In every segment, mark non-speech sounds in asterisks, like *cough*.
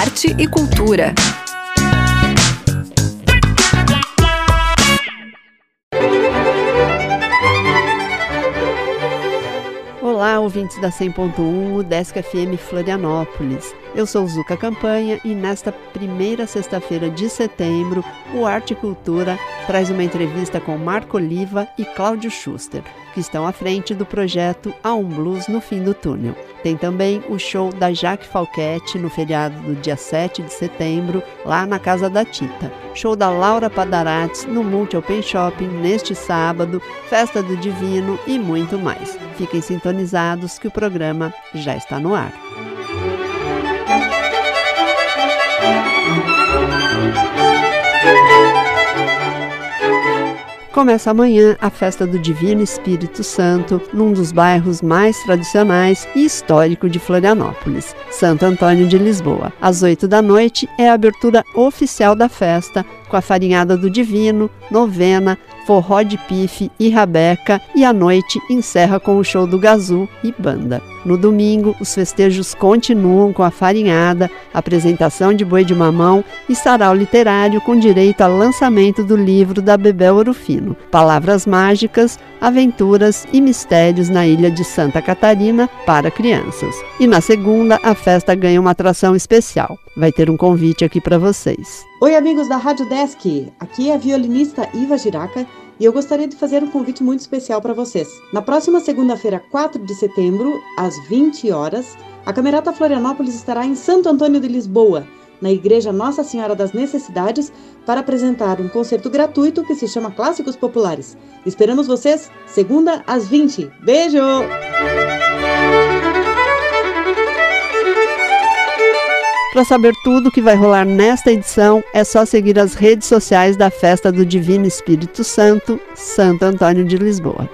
arte e cultura. Olá, ouvintes da 100.1, Desk FM Florianópolis. Eu sou Zuca Campanha e nesta primeira sexta-feira de setembro, o Arte Cultura traz uma entrevista com Marco Oliva e Cláudio Schuster, que estão à frente do projeto A um Blues no Fim do Túnel. Tem também o show da Jaque Falquete no feriado do dia 7 de setembro, lá na Casa da Tita. Show da Laura Padarates no Multi Open Shopping neste sábado, festa do Divino e muito mais. Fiquem sintonizados que o programa já está no ar. Começa amanhã a festa do Divino Espírito Santo, num dos bairros mais tradicionais e histórico de Florianópolis, Santo Antônio de Lisboa. Às 8 da noite é a abertura oficial da festa, com a farinhada do Divino, novena, forró de pife e rabeca e a noite encerra com o show do Gazu e banda. No domingo, os festejos continuam com a farinhada, apresentação de boi de mamão e sarau literário com direito ao lançamento do livro da Bebel Orofino, Palavras Mágicas, Aventuras e Mistérios na Ilha de Santa Catarina para crianças. E na segunda, a festa ganha uma atração especial. Vai ter um convite aqui para vocês. Oi, amigos da Rádio Desk. Aqui é a violinista Iva Giraca e eu gostaria de fazer um convite muito especial para vocês. Na próxima segunda-feira, 4 de setembro, às 20 horas, a Camerata Florianópolis estará em Santo Antônio de Lisboa, na Igreja Nossa Senhora das Necessidades, para apresentar um concerto gratuito que se chama Clássicos Populares. Esperamos vocês segunda às 20. Beijo! Para saber tudo o que vai rolar nesta edição, é só seguir as redes sociais da Festa do Divino Espírito Santo, Santo Antônio de Lisboa.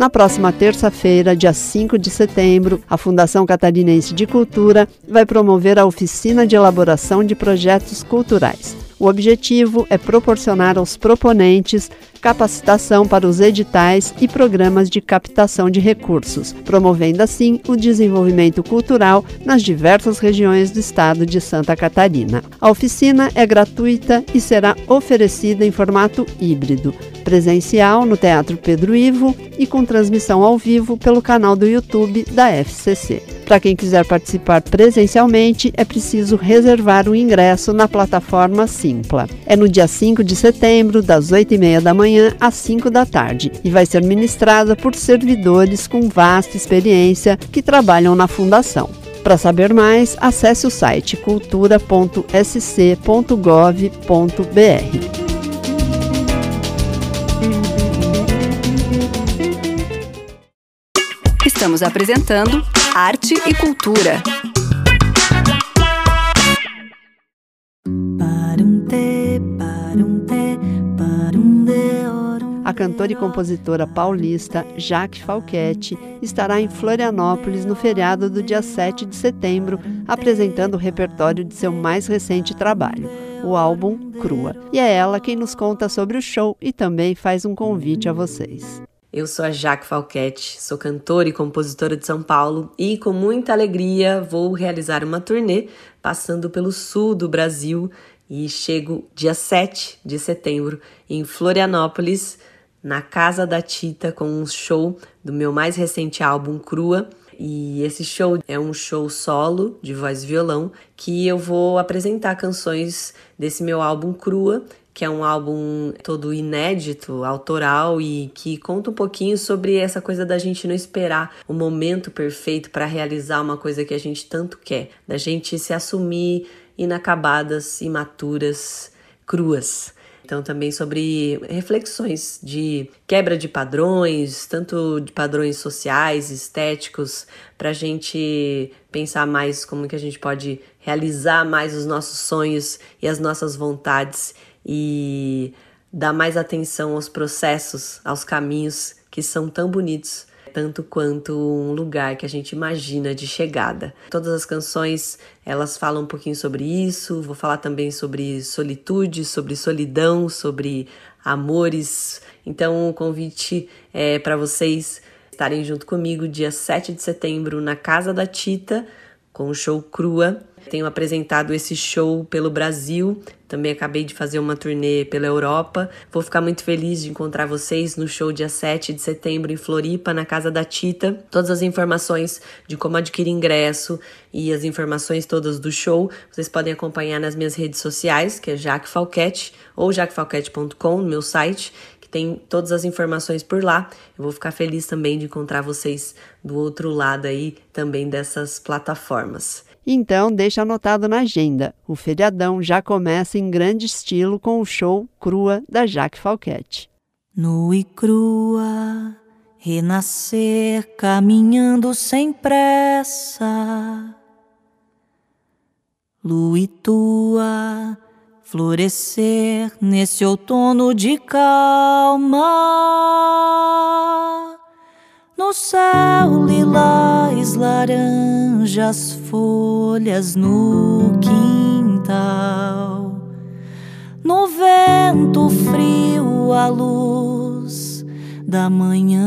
Na próxima terça-feira, dia 5 de setembro, a Fundação Catarinense de Cultura vai promover a oficina de elaboração de projetos culturais. O objetivo é proporcionar aos proponentes capacitação para os editais e programas de captação de recursos, promovendo assim o desenvolvimento cultural nas diversas regiões do estado de Santa Catarina. A oficina é gratuita e será oferecida em formato híbrido, presencial no Teatro Pedro Ivo e com transmissão ao vivo pelo canal do YouTube da FCC. Para quem quiser participar presencialmente, é preciso reservar o ingresso na plataforma Simpla. É no dia 5 de setembro, das 8h30 da manhã às 5 da tarde, e vai ser ministrada por servidores com vasta experiência que trabalham na Fundação. Para saber mais, acesse o site cultura.sc.gov.br. Estamos apresentando Arte e Cultura. A cantora e compositora paulista Jaque Falquete estará em Florianópolis no feriado do dia 7 de setembro, apresentando o repertório de seu mais recente trabalho, o álbum Crua. E é ela quem nos conta sobre o show e também faz um convite a vocês. Eu sou a Jaque Falquete, sou cantora e compositora de São Paulo e com muita alegria vou realizar uma turnê passando pelo sul do Brasil e chego dia 7 de setembro em Florianópolis, na Casa da Tita, com um show do meu mais recente álbum Crua. E esse show é um show solo de voz e violão que eu vou apresentar canções desse meu álbum Crua que é um álbum todo inédito, autoral e que conta um pouquinho sobre essa coisa da gente não esperar o momento perfeito para realizar uma coisa que a gente tanto quer, da gente se assumir inacabadas, imaturas, cruas. Então, também sobre reflexões de quebra de padrões, tanto de padrões sociais, estéticos, para a gente pensar mais como que a gente pode realizar mais os nossos sonhos e as nossas vontades e dar mais atenção aos processos, aos caminhos que são tão bonitos tanto quanto um lugar que a gente imagina de chegada. Todas as canções, elas falam um pouquinho sobre isso, vou falar também sobre solitude, sobre solidão, sobre amores. Então, o convite é para vocês estarem junto comigo dia 7 de setembro na Casa da Tita, com o show Crua. Tenho apresentado esse show pelo Brasil, também acabei de fazer uma turnê pela Europa. Vou ficar muito feliz de encontrar vocês no show dia 7 de setembro em Floripa, na Casa da Tita. Todas as informações de como adquirir ingresso e as informações todas do show, vocês podem acompanhar nas minhas redes sociais, que é Jaque Falquete ou jaquefalquete.com, no meu site tem todas as informações por lá. Eu vou ficar feliz também de encontrar vocês do outro lado aí também dessas plataformas. Então, deixa anotado na agenda. O feriadão já começa em grande estilo com o show Crua da Jaque Falquete. Nu e crua, renascer caminhando sem pressa. Lua e tua, florescer nesse outono de calma. No céu, lilás, laranjas, folhas no quintal. No vento frio, a luz da manhã.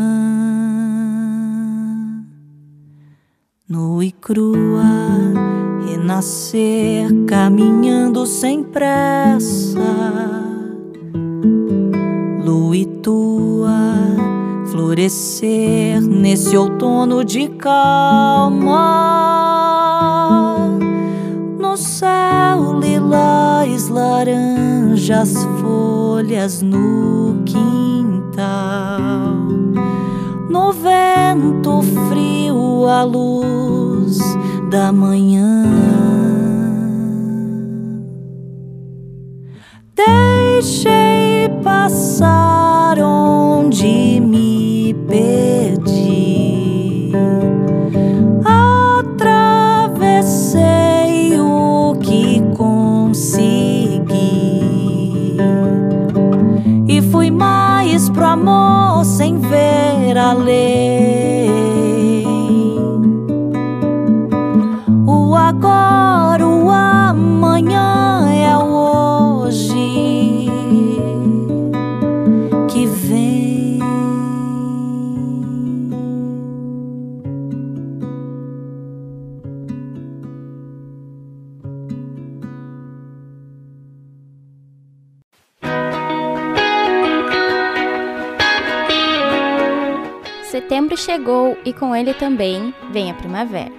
Nu e crua renascer caminhando sem pressa. Florescer nesse outono de calma. No céu, lilás, laranjas, folhas no quintal. No vento frio, a luz da manhã. Deixei passar onde me perdi. Atravessei o que consegui e fui mais pro amor sem ver a lei. Chegou e com ele também vem a primavera.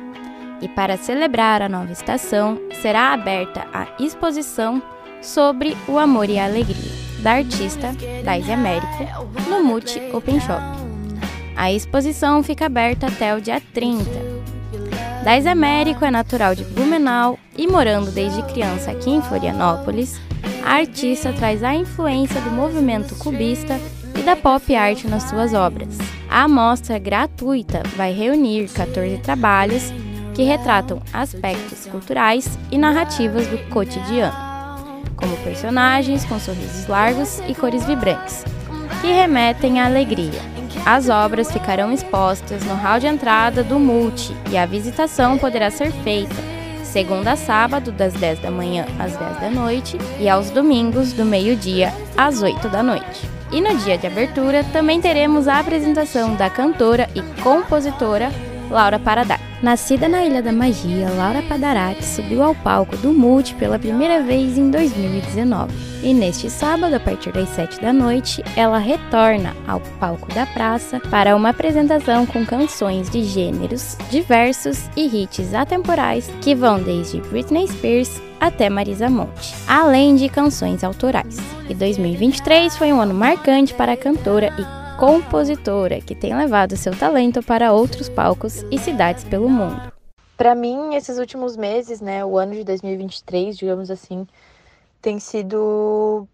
E para celebrar a nova estação, será aberta a exposição sobre o amor e a alegria, da artista Daisy Américo, no Multi Open Shop. A exposição fica aberta até o dia 30. Daisy Américo é natural de Blumenau e morando desde criança aqui em Florianópolis, a artista traz a influência do movimento cubista e da pop art nas suas obras. A amostra gratuita vai reunir 14 trabalhos que retratam aspectos culturais e narrativas do cotidiano, como personagens com sorrisos largos e cores vibrantes, que remetem à alegria. As obras ficarão expostas no hall de entrada do Multi e a visitação poderá ser feita segunda a sábado, das 10 da manhã às 10 da noite, e aos domingos, do meio-dia às 8 da noite. E no dia de abertura também teremos a apresentação da cantora e compositora Laura Paradar. Nascida na Ilha da Magia, Laura Padarac subiu ao palco do Multi pela primeira vez em 2019. E neste sábado, a partir das 7 da noite, ela retorna ao palco da praça para uma apresentação com canções de gêneros diversos e hits atemporais que vão desde Britney Spears até Marisa Monte, além de canções autorais. E 2023 foi um ano marcante para a cantora e compositora que tem levado seu talento para outros palcos e cidades pelo mundo. Para mim, esses últimos meses, né, o ano de 2023, digamos assim, tem sido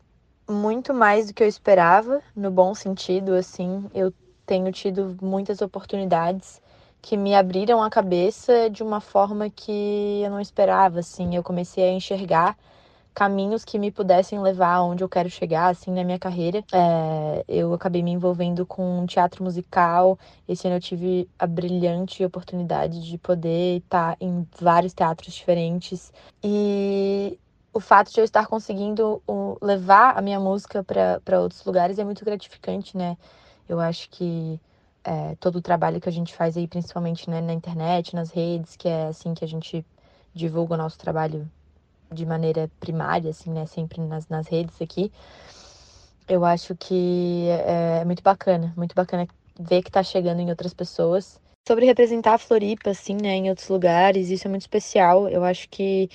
muito mais do que eu esperava, no bom sentido, assim, eu tenho tido muitas oportunidades que me abriram a cabeça de uma forma que eu não esperava, assim. Eu comecei a enxergar caminhos que me pudessem levar aonde eu quero chegar, assim, na minha carreira. É, eu acabei me envolvendo com teatro musical. Esse ano eu tive a brilhante oportunidade de poder estar em vários teatros diferentes. E o fato de eu estar conseguindo levar a minha música para outros lugares é muito gratificante, né? Eu acho que é, todo o trabalho que a gente faz aí, principalmente né, na internet, nas redes, que é assim que a gente divulga o nosso trabalho de maneira primária, assim, né? Sempre nas, nas redes aqui. Eu acho que é, é muito bacana, muito bacana ver que tá chegando em outras pessoas. Sobre representar a Floripa, assim, né, em outros lugares, isso é muito especial. Eu acho que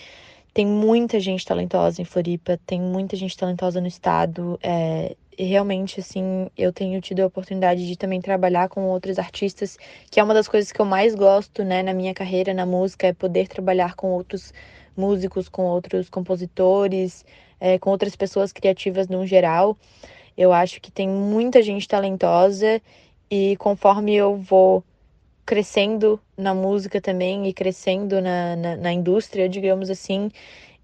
tem muita gente talentosa em Floripa, tem muita gente talentosa no estado. É, realmente, assim, eu tenho tido a oportunidade de também trabalhar com outros artistas, que é uma das coisas que eu mais gosto, né, na minha carreira na música, é poder trabalhar com outros músicos, com outros compositores, é, com outras pessoas criativas no geral. Eu acho que tem muita gente talentosa e conforme eu vou crescendo na música também e crescendo na, na, na indústria, digamos assim,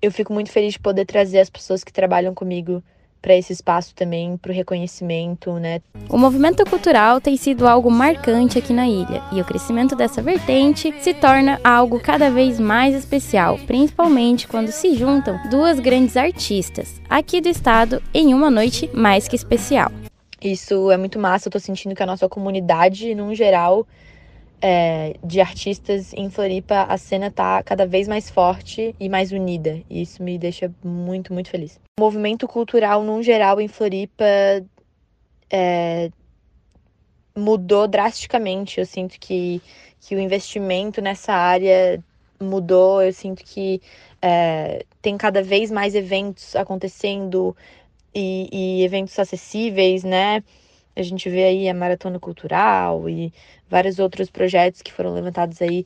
eu fico muito feliz de poder trazer as pessoas que trabalham comigo para esse espaço também, para o reconhecimento, né? O movimento cultural tem sido algo marcante aqui na ilha e o crescimento dessa vertente se torna algo cada vez mais especial, principalmente quando se juntam duas grandes artistas aqui do estado em uma noite mais que especial. Isso é muito massa, eu tô sentindo que a nossa comunidade, num geral, é, de artistas em Floripa, a cena tá cada vez mais forte e mais unida. E isso me deixa muito, muito feliz. O movimento cultural, num geral, em Floripa é, mudou drasticamente. Eu sinto que, que o investimento nessa área mudou. Eu sinto que é, tem cada vez mais eventos acontecendo e, e eventos acessíveis, né? A gente vê aí a Maratona Cultural e vários outros projetos que foram levantados aí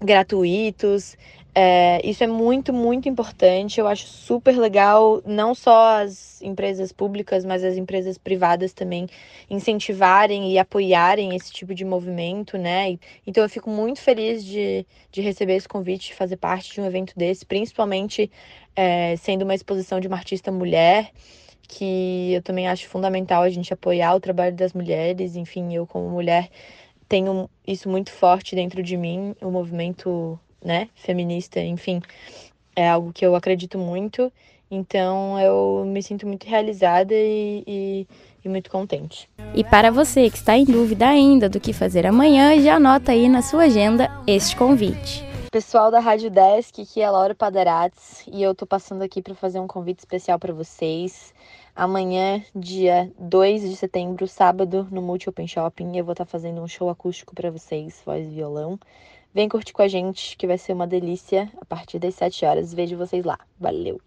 gratuitos. É, isso é muito, muito importante. Eu acho super legal, não só as empresas públicas, mas as empresas privadas também incentivarem e apoiarem esse tipo de movimento, né? Então eu fico muito feliz de, de receber esse convite, fazer parte de um evento desse, principalmente é, sendo uma exposição de uma artista mulher que eu também acho fundamental a gente apoiar o trabalho das mulheres. Enfim, eu como mulher tenho isso muito forte dentro de mim, o movimento, né, feminista, enfim, é algo que eu acredito muito. Então eu me sinto muito realizada e, e, e, muito contente. E para você que está em dúvida ainda do que fazer amanhã, já anota aí na sua agenda este convite. Pessoal da Rádio Desk, aqui é Laura Padarates e eu tô passando aqui para fazer um convite especial para vocês. Amanhã, dia 2 de setembro, sábado, no Multi Open Shopping, eu vou estar tá fazendo um show acústico para vocês, voz e violão. Vem curtir com a gente, que vai ser uma delícia a partir das 7 horas. Vejo vocês lá. Valeu!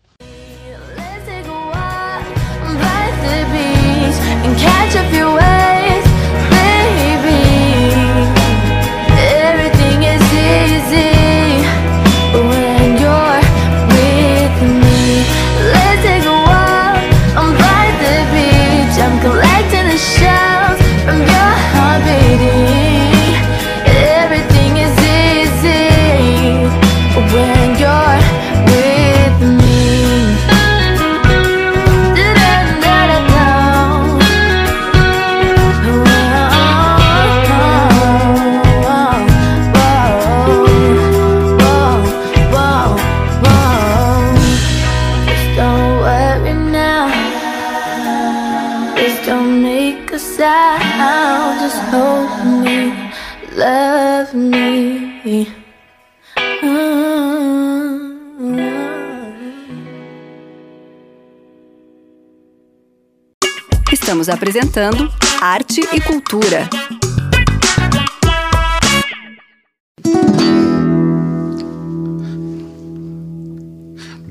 Estamos apresentando Arte e Cultura.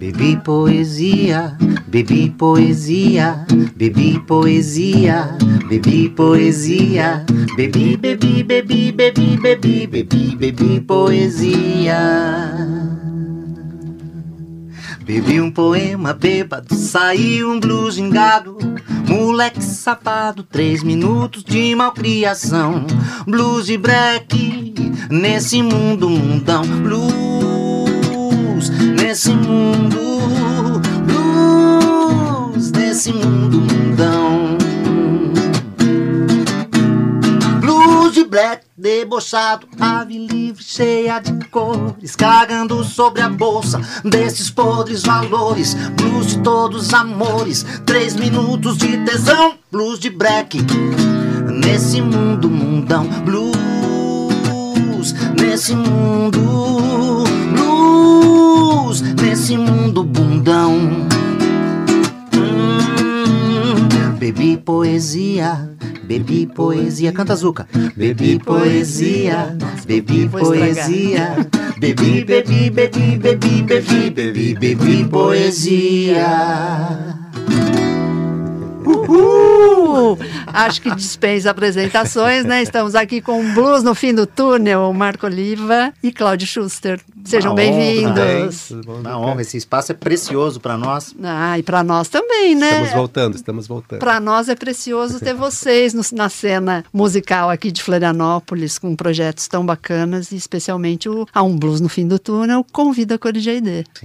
Bebi poesia, bebi poesia, bebi poesia, bebi poesia, bebi, bebi, bebi, bebi, bebi, bebi, bebi poesia. Bebi um poema bêbado, saiu um blues gingado. Moleque safado, três minutos de malcriação. Blues de break, nesse mundo mundão. Blues, desse mundo, luz desse mundo mundão. Blues de black, debochado, ave livre, cheia de cores, cagando sobre a bolsa desses podres valores. Blues de todos os amores, três minutos de tesão, blues de black. Nesse mundo mundão, blues, nesse mundo blues, nesse mundo bundão. Hum, bebi poesia, bebi poesia. Canta Zuca. Bebi poesia, bebi poesia. Bebi, bebi, bebi, bebi, bebi, bebi, bebi poesia. Uhul! Acho que dispensa apresentações, né? Estamos aqui com o Blues no fim do túnel, Marco Oliva e Cláudio Schuster. Sejam bem-vindos. Na honra, esse espaço é precioso para nós. Ah, e para nós também, né? Estamos voltando, estamos voltando. Para nós é precioso ter vocês no, na cena musical aqui de Florianópolis, com projetos tão bacanas, e especialmente o A Um Blues no Fim do Túnel convida a Corrigei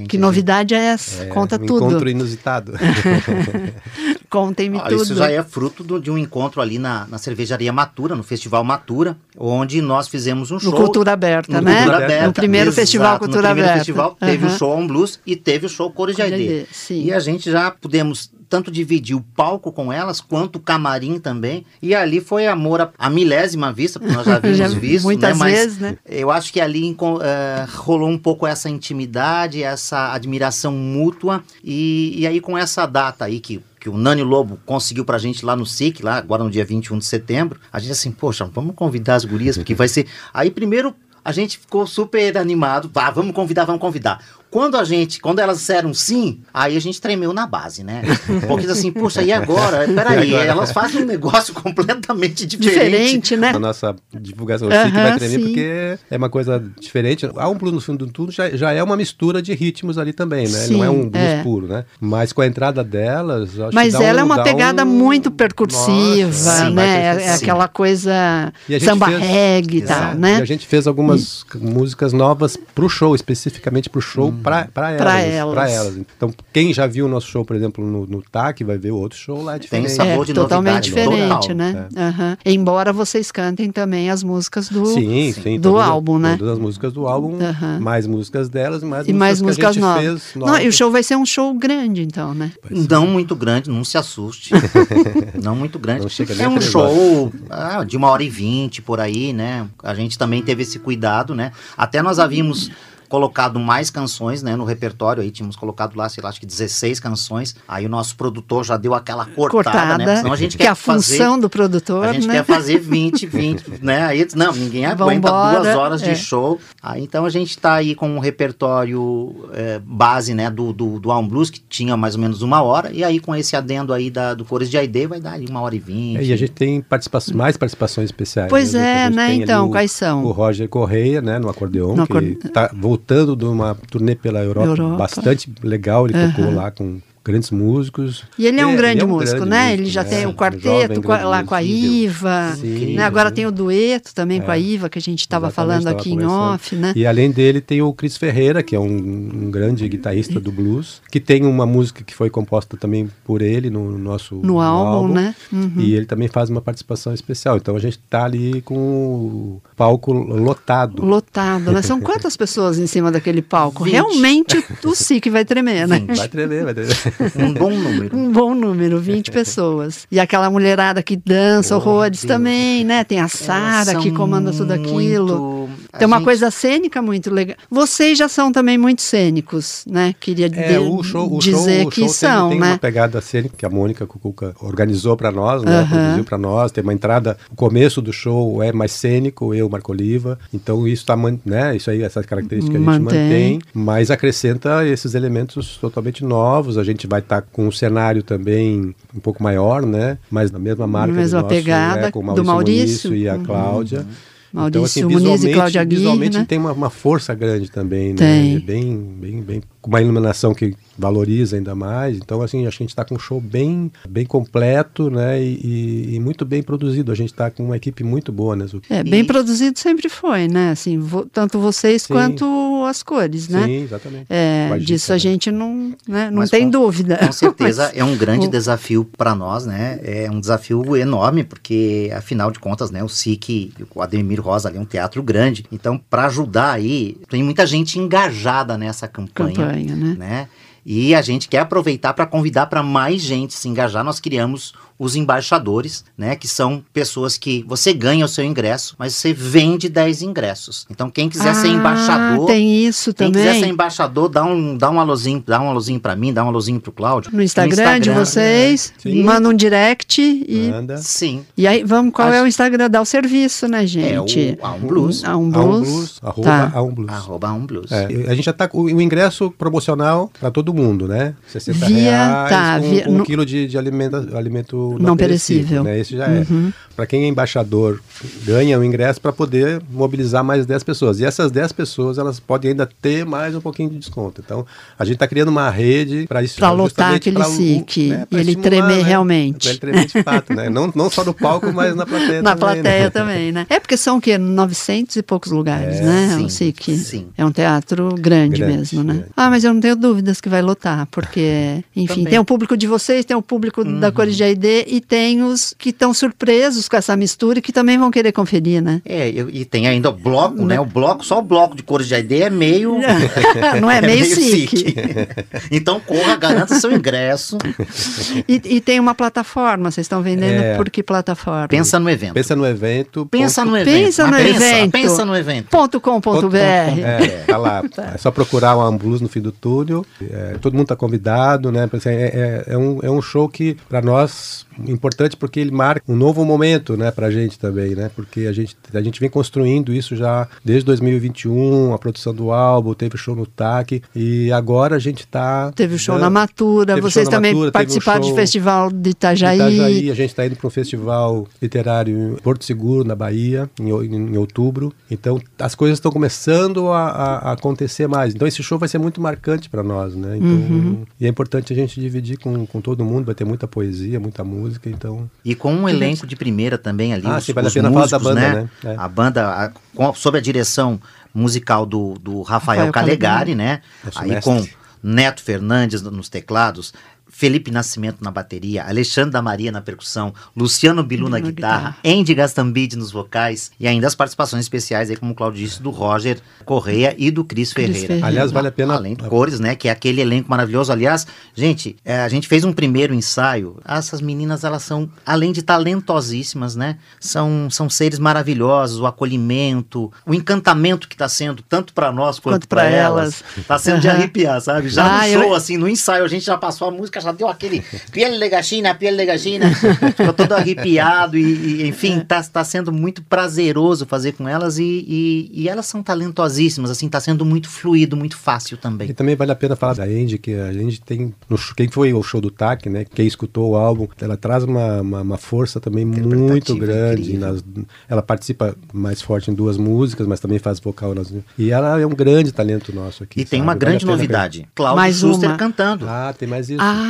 Que novidade é essa? É, Conta um tudo. encontro inusitado. *laughs* *laughs* Contem-me tudo. Isso já é fruto do- de um encontro ali na, na cervejaria Matura, no Festival Matura, onde nós fizemos um No show. Cultura Aberta, no né? Cultura Aberta, No primeiro exato, Festival no Cultura primeiro Aberta. festival teve Aham. o show On Blues e teve o show Cores de Aide. E a gente já pudemos tanto dividir o palco com elas, quanto o camarim também. E ali foi amor à, à milésima vista, porque nós já *laughs* vimos Já visto, muitas né? Mas vezes, né? eu acho que ali eh, rolou um pouco essa intimidade, essa admiração mútua. E, e aí com essa data aí que que o Nani Lobo conseguiu pra gente lá no SIC, lá agora no dia 21 de setembro, a gente assim, poxa, vamos convidar as gurias, porque vai ser... Aí primeiro a gente ficou super animado, vá, vamos convidar, vamos convidar. Quando a gente, quando elas disseram sim, aí a gente tremeu na base, né? Porque assim, poxa, e agora? *laughs* Peraí, E agora? elas fazem um negócio *laughs* completamente diferente. Diferente, né? Na nossa divulgação, SIC vai tremer sim. porque é uma coisa diferente. Há um blues no fundo do tudo já, já é uma mistura de ritmos ali também, né? Não é um Sim, blues é. puro, né? Mas com a entrada delas, acho Mas que ela um- é uma pegada um- muito percursiva, Nossa, sim, né? É sim. aquela coisa a samba fez- reggae e tal, né? E a gente fez algumas músicas novas pro show, especificamente pro show, pra, pra elas. Pra elas. pra elas. Então, quem já viu o nosso show, por exemplo, no, no TAC, vai ver o outro show lá é diferente. sabor É, de totalmente novidade, diferente, total. né? Aham. Embora vocês cantem também as músicas do Sim, sim. do todas- álbum, né? Todas as músicas do álbum, Aham. mais músicas delas, mais e mais músicas que a gente novas. fez Não, e o show vai ser um show grande, então, né? Não muito grande, não se assuste. *laughs* não muito grande. Não é um show ah, de uma hora e vinte por aí, né? A gente também teve esse cuidado, né? Até nós havíamos colocado mais canções, né, no repertório aí, tínhamos colocado lá, sei lá, acho que 16 canções, aí o nosso produtor já deu aquela cortada, Cortada. né, senão a gente que quer é a função fazer, do produtor, a gente né? quer fazer 20, 20, *laughs* né, aí, não, ninguém aguenta Vambora, duas horas de é. show, aí então a gente tá aí com um repertório é, base, né, do, do, do Alm Blues, que tinha mais ou menos uma hora, e aí com esse adendo aí da, do Cores de Aide, vai dar aí uma hora e vinte. É, e a gente tem participações, mais participações especiais. Pois né? é, né? ali Então, o- quais são? O Roger Correia, né, no acordeon, No que acorde- tá voltando de uma turnê pela Europa, Europa. bastante legal, ele Aham. tocou lá com grandes músicos. E ele é um É, grande ele é um músico, grande né? músico, ele já né? tem o Um quarteto jovem com a- grande lá com a. Iva, Sim, né? Agora sim. tem o dueto também com a É. Iva, que a gente estava falando aqui em off, né? E além dele tem o Chris Ferreira, que é um, um grande guitarrista do blues, que tem uma música que foi composta também por ele no, no nosso No álbum, né? Uhum. E ele também faz uma participação especial. Então a gente tá ali com o palco lotado. Lotado, né? São *laughs* quantas pessoas em cima daquele palco? Vinte. Realmente o SIC vai tremer, né? Vai tremer, vai tremer. Um bom número. Um bom número, 20 pessoas. E aquela mulherada que dança, Oh, horrores Deus. também, né? Tem a Sara que comanda tudo aquilo. muito- Tem uma gente- coisa cênica muito legal. Vocês já são também muito cênicos, né? Queria É, o show, o dizer show, o que show são, tem, tem né? uma pegada cênica que a Mônica Cucuca organizou para nós, né? Produziu para nós. Tem uma entrada, o começo do show é mais cênico, eu, Marco Oliva. Então isso tá, man- né? Isso aí, essas características a gente Mantém. mantém, mas acrescenta esses elementos totalmente novos. A gente vai estar com um cenário também um pouco maior, né? Mas na mesma marca Na mesma do nosso, pegada né? com o do Maurício, Maurício. e a Uhum. Cláudia. Maurício então, assim, Muniz e visualmente, Cláudia Aguirre, visualmente né? tem uma, uma força grande também, né? Tem. É Bem, bem, bem com uma iluminação que valoriza ainda mais. Então, assim, acho que a gente está com um show bem, bem completo, né? E, e muito bem produzido. A gente está com uma equipe muito boa, né, Zuki? É, bem E- produzido sempre foi, né? Assim, vo- tanto vocês Sim. quanto as cores, né? Sim, exatamente. É, Com a Gica, disso a né? gente não, né, não Mas tem com- dúvida. Com *laughs* certeza Mas- é um grande o- desafio para nós, né? É um desafio enorme, porque afinal de contas, né, o SIC, o Ademir Rosa ali é um teatro grande. Então, para ajudar aí, tem muita gente engajada nessa campanha, campanha, né? né? E a gente quer aproveitar para convidar para mais gente se engajar. Nós criamos os embaixadores, né? Que são pessoas que você ganha o seu ingresso, mas você vende 10 ingressos. Então, quem quiser ser Ah, embaixador, Tem isso quem quiser ser também. embaixador, dá um, dá um alôzinho, dá um alôzinho para mim, dá um alôzinho pro Cláudio. No Instagram, de vocês, Sim. manda um direct e, Manda. Sim. e aí vamos, qual Acho- é o Instagram? Dá o serviço, né, É gente? o A um Blues. A um A um blues. blues, arroba Tá. a um blues. Arroba um blues. É, a gente já tá com o ingresso promocional para todo mundo, né? 60 Via- reais tá, com, via- com um no- quilo de, de alimento, alimento não, Não perecível, perecível. né? Esse já é. Para quem é embaixador, ganha o ingresso para poder mobilizar mais 10 pessoas. E essas 10 pessoas, elas podem ainda ter mais um pouquinho de desconto. Então, a gente está criando uma rede para isso. Pra lotar aquele SIC, né, e ele tremer né? realmente. Pra ele tremer de fato, né? Não, não só no palco, mas na plateia *laughs* Na também. plateia né? também, né? É porque são o quê? 900 e poucos lugares, É, né? sim, o SIC. sim. É um teatro grande, Grande, mesmo, né? grande. Ah, mas eu não tenho dúvidas que vai lotar, porque, *laughs* enfim, Também. tem o público de vocês, tem o público da Cores e tem os que estão surpresos com essa mistura e que também vão querer conferir, né? É, e tem ainda o bloco, né? O bloco, só o bloco de cores de ID é meio. *laughs* Não é *laughs* meio SIC. *laughs* então corra, garanta seu ingresso. E, e tem uma plataforma, vocês estão vendendo É. por que plataforma? Pensa no evento. Pensa no evento. Pensa ponto- no evento. Pensa no mas pensa, evento. Pensa no evento. Ponto com ponto BR. É, tá lá. É só procurar o Ambulus no fim do túnel. É, todo mundo está convidado, né? Assim, É, é, é um, é um show que, para nós, importante porque ele marca um novo momento, né, pra gente também, né? Porque a gente, a gente vem construindo isso já desde 2021, a produção do álbum, teve show no TAC, e agora a gente tá... Teve o show dando- na Matura, vocês na também Matura, teve um participaram show de festival de Itajaí. Itajaí, a gente está indo para um festival literário em Porto Seguro, na Bahia, em, em outubro. Então, as coisas estão começando a, a- a acontecer mais. Então, esse show vai ser muito marcante para nós, né? Então, Uhum. E é importante a gente dividir com, com todo mundo, vai ter muita poesia, muita música, então... E com um elenco de primeira também ali. Ah, os, sim, vale a pena falar da músicos, banda, né? né? É. A banda, a- com, sob a direção musical do, do Rafael, Rafael Calegari, Calegari. né? Nosso Aí mestre. com Neto Fernandes no- nos teclados, Felipe Nascimento na bateria, Alexandre da Maria na percussão, Luciano Bilu na Na guitarra, guitarra. Andy Gastambide nos vocais e ainda as participações especiais aí, como o Claudio disse, do Roger Correia e do Cris Ferreira. Ferreira. Aliás, vale a pena... Além de cores, né? Que é aquele elenco maravilhoso. Aliás, gente, é, a gente fez um primeiro ensaio. Essas meninas, elas são, além de talentosíssimas, né? São, são seres maravilhosos. O acolhimento, o encantamento que está sendo, tanto para nós quanto, Quanto para pra elas, elas. tá sendo de Aham. *laughs* arrepiar, sabe? Já Ah, no eu- show, assim, no ensaio, a gente já passou a música, já deu aquele piel de gachina, piel de gachina. Ficou todo arrepiado e, e, enfim, tá, tá sendo muito prazeroso fazer com elas e, e, e elas são talentosíssimas, assim, tá sendo muito fluido, muito fácil também. E também vale a pena falar da Andy, que a gente tem. No, quem foi o show do TAC, né? Quem escutou o álbum, ela traz uma, uma, uma força também muito grande. nas- ela participa mais forte em duas músicas, mas também faz vocal nas. E ela é um grande talento nosso aqui. E tem sabe? uma Vale grande pena novidade. Cláudio Mais Schuster uma. cantando. Ah, tem mais isso. Ah,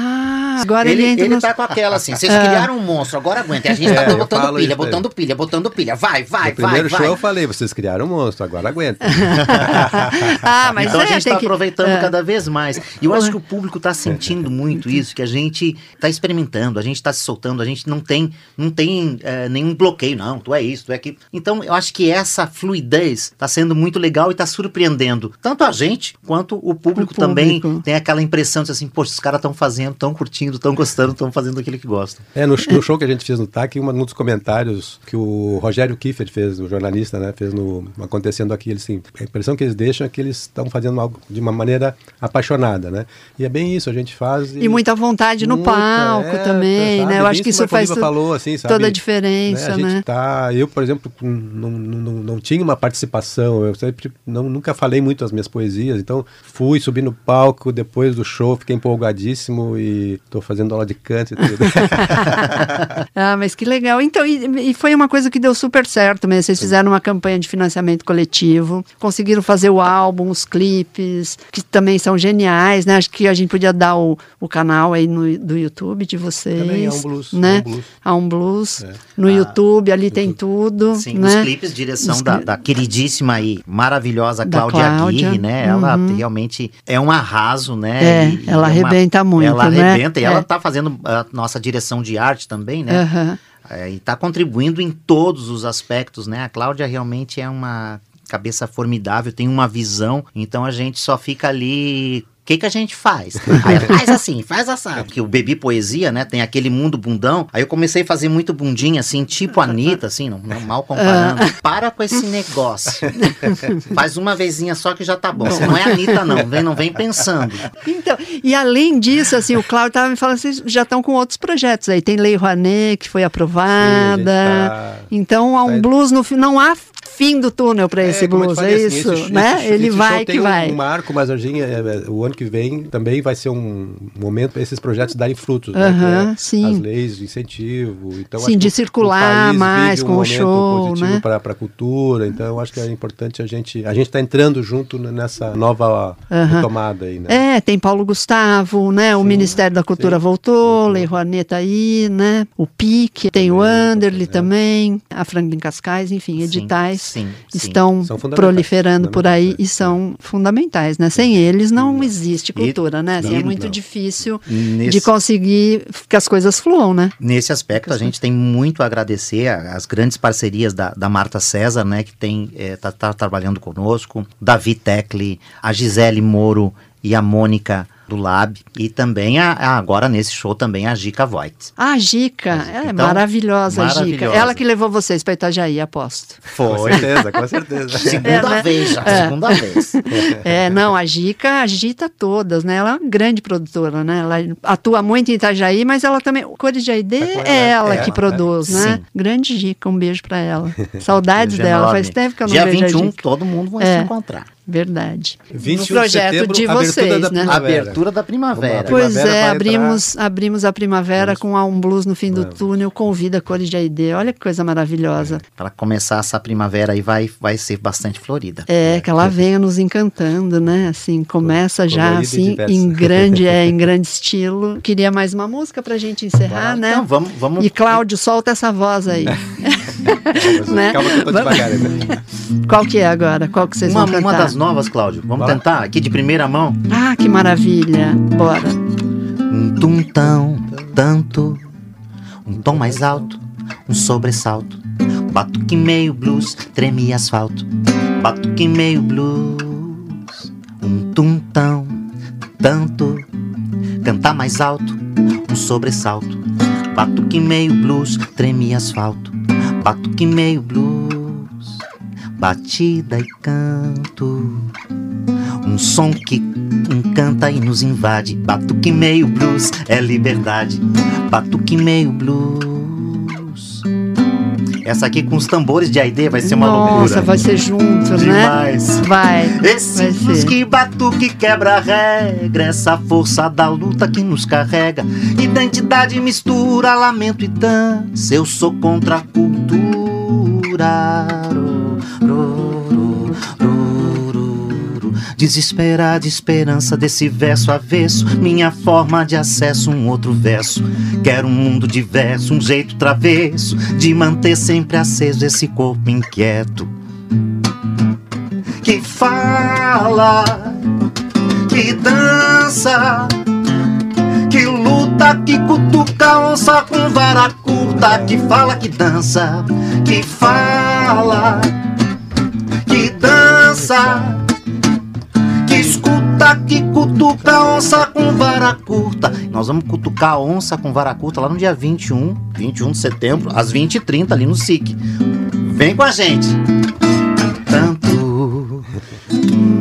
agora ele, ele entra ele no... tá com aquela assim, vocês criaram um monstro, agora aguenta. E a gente tá É, botando pilha, botando pilha, botando pilha. Vai, vai, no primeiro vai, show eu vai. falei, vocês criaram um monstro, agora aguenta. *laughs* ah, mas então é, a gente está que- aproveitando é. cada vez mais. E eu acho que o público está sentindo muito isso, que a gente está experimentando, a gente está se soltando, a gente não tem, não tem nenhum bloqueio, não, tu é isso, tu é aquilo. Então eu acho que essa fluidez está sendo muito legal e está surpreendendo tanto a gente quanto o público, O também público. tem aquela impressão de assim, poxa, os caras estão fazendo, estão curtindo, estão gostando, estão fazendo aquilo que gostam. É, no, no show que a gente fez no TAC, um dos comentários que o Rogério Kiefer fez, o jornalista, né, fez no Acontecendo Aqui, ele assim, a impressão que eles deixam é que eles estão fazendo algo de uma maneira apaixonada, né? E é bem isso, a gente faz... E muita vontade no Muita, palco é, também, sabe? né? Eu Bem acho que isso faz tu- falou, assim, sabe? toda a diferença, A gente né? tá, eu, por exemplo, não, não, não, não tinha uma participação, eu sempre não, nunca falei muito as minhas poesias, então fui subir no palco depois do show, fiquei empolgadíssimo e estou fazendo aula de canto e tudo. *laughs* ah, mas que legal. Então, e, e, foi uma coisa que deu super certo mesmo. Vocês fizeram uma campanha de financiamento coletivo, conseguiram fazer o álbum, os clipes, que também são geniais, né? Acho que a gente podia dar o, o canal aí no, do YouTube de vocês. Também é um blues. Né? É um blues. Há um blues. É. No ah, YouTube, ali YouTube. tem tudo. Sim, né? os clipes, direção os da, da, queridíssima e maravilhosa Cláudia, Cláudia. Aguirre, né? Ela uhum. realmente é um arraso, né? É, e, ela é arrebenta uma, muito. Ela né? arrebenta e ela está fazendo a nossa direção de arte também, né? Uhum. É, e está contribuindo em todos os aspectos, né? A Cláudia realmente é uma cabeça formidável, tem uma visão, então a gente só fica ali que, que a gente faz? Aí faz assim, faz assado. Porque o Bebi Poesia, né, tem aquele mundo bundão. Aí eu comecei a fazer muito bundinha, assim, tipo Anitta, assim, não, não mal comparando. Ah. Para com esse negócio. faz uma vezinha só que já tá bom. Você não é Anitta, não. Vem, não vem pensando. Então, e além disso, assim, o Cláudio tava me falando, vocês já estão com outros projetos aí. Tem Lei Rouanet, que foi aprovada. Sim, tá... Então, há um tá blues no não há fim do túnel para é, esse blues, é assim, isso, esse, né? Esse, Ele esse vai que vai. um marco, mas a gente, é, é, o ano que vem também vai ser um momento para esses projetos darem frutos, né? sim. As leis de incentivo, então sim, de circular mais com um o show, né? Para a cultura, então eu acho que é importante a gente, a gente está entrando junto nessa nova retomada aí, né? É, tem Paulo Gustavo, né? O sim, Ministério da Cultura sim. voltou, Lei Rouanet tá aí, né? O PIC, tem o Anderly é. também, a Franklin Cascais, enfim, editais sim, estão proliferando por aí e são fundamentais, né? Sem eles não existe cultura, e, né? Assim, é muito não. difícil Nesse... de conseguir que as coisas fluam, né? Nesse aspecto, a gente tem muito a agradecer as grandes parcerias da, da Marta César, né? Que tem é, tá, tá trabalhando conosco, Davi Tecli, a Gisele Moro e a Mônica do Lab e também a, a, agora nesse show também a Gica Voigt. Ah, a Gica, ela é então, maravilhosa, a Gica. Ela que levou vocês para Itajaí, aposto. Foi. Com certeza, com certeza. *laughs* segunda é, né? vez já, é. segunda vez. *laughs* É, não, a Gica agita todas, né? Ela é uma grande produtora, né? Ela atua muito em Itajaí, mas ela também, Cores de Aide é, é ela é, que produz, né? Sim. Grande Gica, um beijo para ela. *laughs* Saudades dela, faz tempo que eu não Dia vejo 21, todo mundo vai se encontrar. Verdade. 21 no projeto de, setembro, de vocês, da né? Abertura da primavera. Pois é, abrimos, abrimos a primavera Vamos. com a Um Blues no fim do Vamos. túnel, convida cores de AID. Olha que coisa maravilhosa. É. Para começar essa primavera aí vai, vai ser bastante florida. É, que ela venha nos encantando, né? Assim, começa já assim em grande, é, em *laughs* grande estilo. Queria mais uma música pra gente encerrar, né? Então, vamos, vamos. E Cláudio, solta essa voz aí. *laughs* né? Calma que eu tô devagar. Né? Qual que é agora? Qual que vocês uma, vão cantar? Uma das novas, Cláudio. Vamos Bora. tentar aqui de primeira mão? Ah, que maravilha. Bora. Um tum tão, tanto, um tom mais alto, um sobressalto. Batuque meio blues, treme asfalto. Batuque meio blues, um tum tão, tanto, cantar mais alto, um sobressalto. Batuque meio blues, treme asfalto. Batuque meio blues, batida e canto. Um som que encanta e nos invade. Batuque meio blues é liberdade. Batuque meio blues. Essa aqui com os tambores de Aide vai ser uma Nossa, loucura. Nossa, vai ser junto, Demais. né? Vai. Esse vai blues ser. que batuque quebra a regra. Essa força da luta que nos carrega. Identidade mistura lamento e dança. Eu sou contra a cultura. Desesperada esperança desse verso avesso, minha forma de acesso, um outro verso. Quero um mundo diverso, um jeito travesso de manter sempre aceso esse corpo inquieto. Que fala, que dança, que luta, que cutuca onça com vara curta, que fala, que dança, que fala, que dança escuta que cutuca onça com vara curta. Nós vamos cutucar a onça com vara curta lá no dia 21, 21 de setembro, às 20h30 ali no SIC. Vem com a gente. Tanto.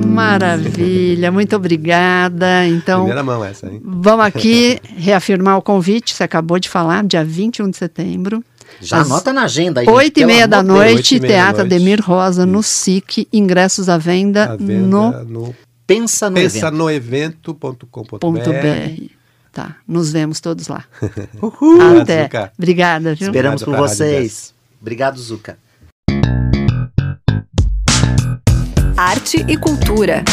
Maravilha, muito obrigada. Então, Primeira mão essa, hein? Vamos aqui *laughs* reafirmar o convite, você acabou de falar, dia 21 de setembro. Já anota na agenda aí. Oito e meia da noite, Teatro Ademir Rosa, no SIC, ingressos à venda, venda no, no Pensa no Pensa evento. no evento.com.br. Tá, nos vemos todos lá. *laughs* Uhul. Até. Zuca. Obrigada, viu? Esperamos por Obrigado vocês. Obrigado, Zuca. Arte e cultura.